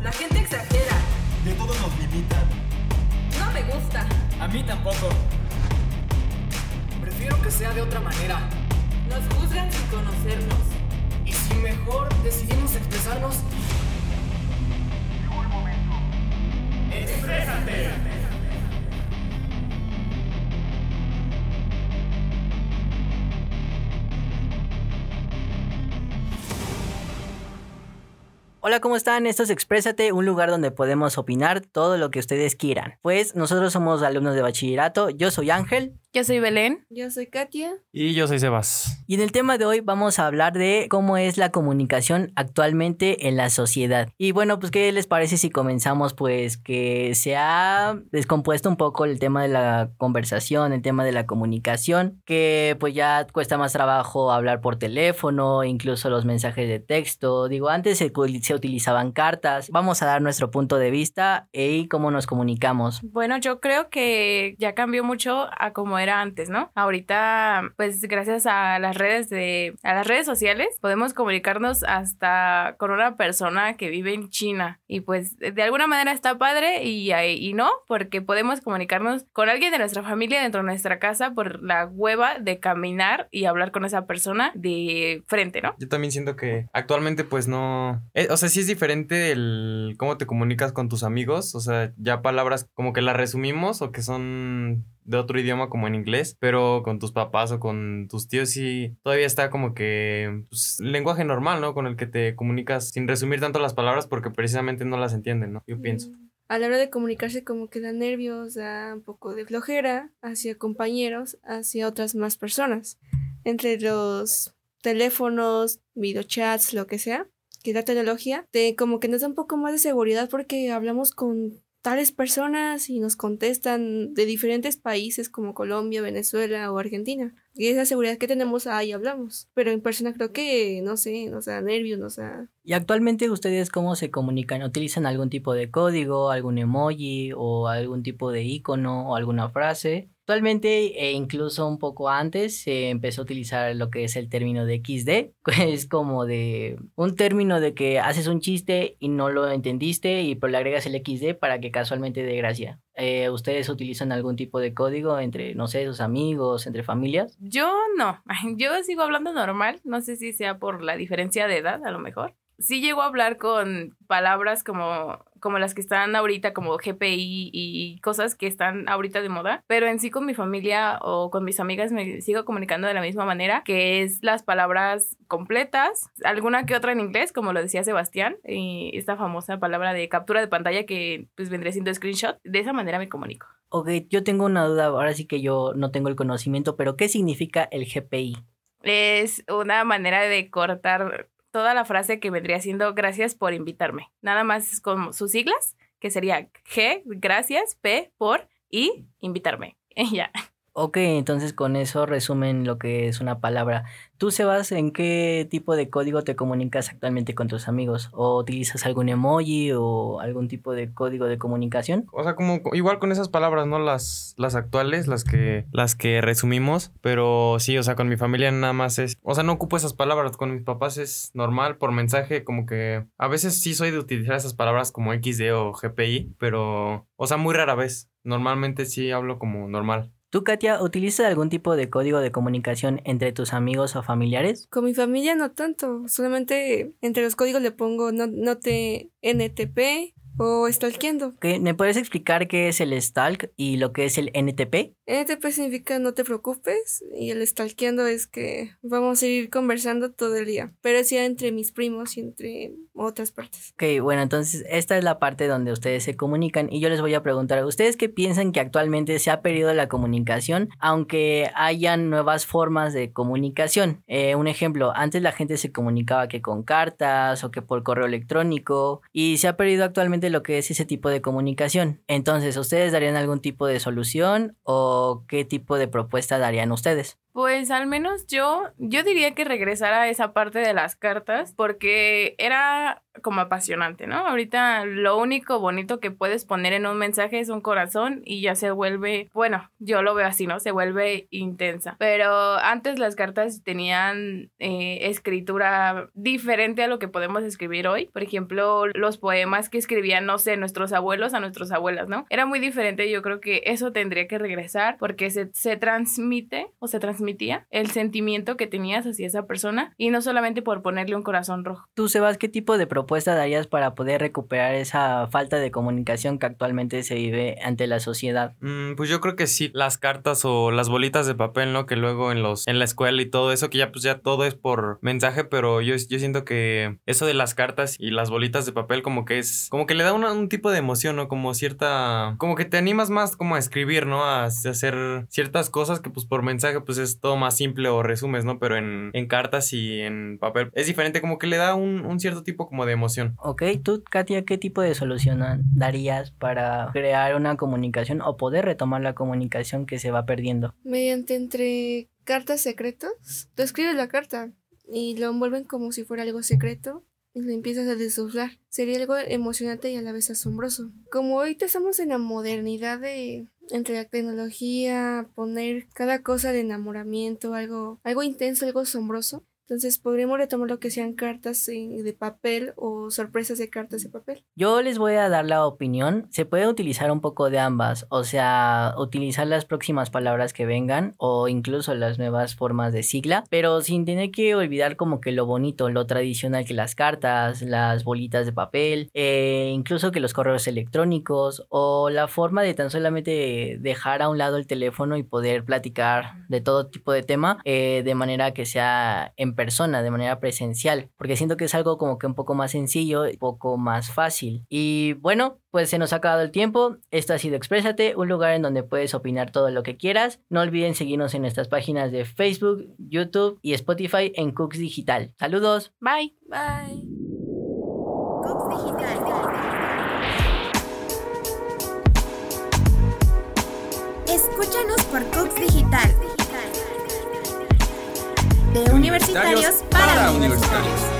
La gente exagera. De todo nos limitan. No me gusta. A mí tampoco. Prefiero que sea de otra manera. Nos juzgan sin conocernos. Y si mejor decidimos expresarnos. Hola, ¿cómo están? Esto es Exprésate, un lugar donde podemos opinar todo lo que ustedes quieran. Pues nosotros somos alumnos de bachillerato, yo soy Ángel. Yo soy Belén. Yo soy Katia. Y yo soy Sebas. Y en el tema de hoy vamos a hablar de cómo es la comunicación actualmente en la sociedad. Y bueno, pues ¿qué les parece si comenzamos pues que se ha descompuesto un poco el tema de la conversación, el tema de la comunicación, que pues ya cuesta más trabajo hablar por teléfono, incluso los mensajes de texto. Digo, antes se, se utilizaban cartas. Vamos a dar nuestro punto de vista y cómo nos comunicamos. Bueno, yo creo que ya cambió mucho a como era antes, ¿no? Ahorita, pues gracias a las redes de, a las redes sociales, podemos comunicarnos hasta con una persona que vive en China. Y pues de alguna manera está padre y, y no, porque podemos comunicarnos con alguien de nuestra familia dentro de nuestra casa por la hueva de caminar y hablar con esa persona de frente, ¿no? Yo también siento que actualmente pues no... eh, o sea, sí es diferente el cómo te comunicas con tus amigos. O sea, ya palabras como que las resumimos o que son de otro idioma como en inglés, pero con tus papás o con tus tíos sí todavía está como que pues, lenguaje normal, ¿no? Con el que te comunicas sin resumir tanto las palabras porque precisamente no las entienden, ¿no? Yo pienso. A la hora de comunicarse como que da nervios, da un poco de flojera hacia compañeros, hacia otras más personas. Entre los teléfonos, videochats, lo que sea, que tecnología, te como que nos da un poco más de seguridad porque hablamos con tales personas y nos contestan de diferentes países como Colombia, Venezuela o Argentina. Y esa seguridad que tenemos ahí hablamos. Pero en persona creo que, no sé, nos da nervios, nos da... ¿Y actualmente ustedes cómo se comunican? ¿Utilizan algún tipo de código, algún emoji o algún tipo de icono o alguna frase? Actualmente e incluso un poco antes se empezó a utilizar lo que es el término de XD, es como de un término de que haces un chiste y no lo entendiste y pero le agregas el XD para que casualmente dé gracia. Eh, ¿Ustedes utilizan algún tipo de código entre, no sé, sus amigos, entre familias? Yo no, yo sigo hablando normal, no sé si sea por la diferencia de edad a lo mejor. Sí llego a hablar con palabras como, como las que están ahorita, como GPI y cosas que están ahorita de moda, pero en sí con mi familia o con mis amigas me sigo comunicando de la misma manera, que es las palabras completas, alguna que otra en inglés, como lo decía Sebastián, y esta famosa palabra de captura de pantalla que pues vendría siendo screenshot, de esa manera me comunico. Ok, yo tengo una duda, ahora sí que yo no tengo el conocimiento, pero ¿qué significa el GPI? Es una manera de cortar toda la frase que vendría siendo gracias por invitarme. Nada más es como sus siglas, que sería G, gracias, P, por y invitarme. ya. Ok, entonces con eso resumen lo que es una palabra. ¿Tú, Sebas, en qué tipo de código te comunicas actualmente con tus amigos? ¿O utilizas algún emoji o algún tipo de código de comunicación? O sea, como igual con esas palabras, ¿no? Las, las actuales, las que, las que resumimos. Pero sí, o sea, con mi familia nada más es. O sea, no ocupo esas palabras. Con mis papás es normal por mensaje, como que. A veces sí soy de utilizar esas palabras como XD o GPI, pero. O sea, muy rara vez. Normalmente sí hablo como normal. ¿Tú, Katia, utilizas algún tipo de código de comunicación entre tus amigos o familiares? Con mi familia no tanto, solamente entre los códigos le pongo no, note NTP o stalkeando. ¿Me puedes explicar qué es el stalk y lo que es el NTP? NTP significa no te preocupes y el stalkeando es que vamos a ir conversando todo el día, pero es ya entre mis primos y entre otras partes. Ok, bueno, entonces esta es la parte donde ustedes se comunican y yo les voy a preguntar, ¿ustedes qué piensan que actualmente se ha perdido la comunicación aunque hayan nuevas formas de comunicación? Eh, un ejemplo, antes la gente se comunicaba que con cartas o que por correo electrónico y se ha perdido actualmente lo que es ese tipo de comunicación. Entonces, ¿ustedes darían algún tipo de solución o qué tipo de propuesta darían ustedes? Pues al menos yo, yo diría que regresara a esa parte de las cartas, porque era como apasionante, ¿no? Ahorita lo único bonito que puedes poner en un mensaje es un corazón y ya se vuelve, bueno, yo lo veo así, ¿no? Se vuelve intensa. Pero antes las cartas tenían eh, escritura diferente a lo que podemos escribir hoy. Por ejemplo, los poemas que escribían, no sé, nuestros abuelos a nuestras abuelas, ¿no? Era muy diferente. Yo creo que eso tendría que regresar porque se, se transmite o se transmitía el sentimiento que tenías hacia esa persona y no solamente por ponerle un corazón rojo. Tú, Sebas, ¿qué tipo de propuesta darías para poder recuperar esa falta de comunicación que actualmente se vive ante la sociedad? Mm, pues yo creo que sí, las cartas o las bolitas de papel, ¿no? Que luego en los en la escuela y todo eso, que ya pues ya todo es por mensaje, pero yo, yo siento que eso de las cartas y las bolitas de papel como que es, como que le da una- un tipo de emoción, ¿no? Como cierta, como que te animas más como a escribir, ¿no? A hacer ciertas cosas que pues por mensaje pues es todo más simple o resumes, ¿no? Pero en, en cartas y en papel es diferente, como que le da un, un cierto tipo como de emoción. Ok, tú, Katia, ¿qué tipo de solución darías para crear una comunicación o poder retomar la comunicación que se va perdiendo? Mediante entre cartas secretos, tú escribes la carta y lo envuelven como si fuera algo secreto y lo empiezas a desdoblar. Sería algo emocionante y a la vez asombroso. Como ahorita estamos en la modernidad de entre la tecnología, poner cada cosa de enamoramiento, algo, algo intenso, algo asombroso. Entonces podríamos retomar lo que sean cartas de papel o sorpresas de cartas de papel. Yo les voy a dar la opinión. Se puede utilizar un poco de ambas, o sea, utilizar las próximas palabras que vengan o incluso las nuevas formas de sigla, pero sin tener que olvidar como que lo bonito, lo tradicional que las cartas, las bolitas de papel, eh, incluso que los correos electrónicos o la forma de tan solamente dejar a un lado el teléfono y poder platicar de todo tipo de tema eh, de manera que sea en persona, de manera presencial, porque siento que es algo como que un poco más sencillo, un poco más fácil. Y bueno, pues se nos ha acabado el tiempo. Esto ha sido Exprésate, un lugar en donde puedes opinar todo lo que quieras. No olviden seguirnos en nuestras páginas de Facebook, YouTube y Spotify en Cooks Digital. Saludos. Bye. Bye. Cooks Digital. Digital. De universitarios para universitarios.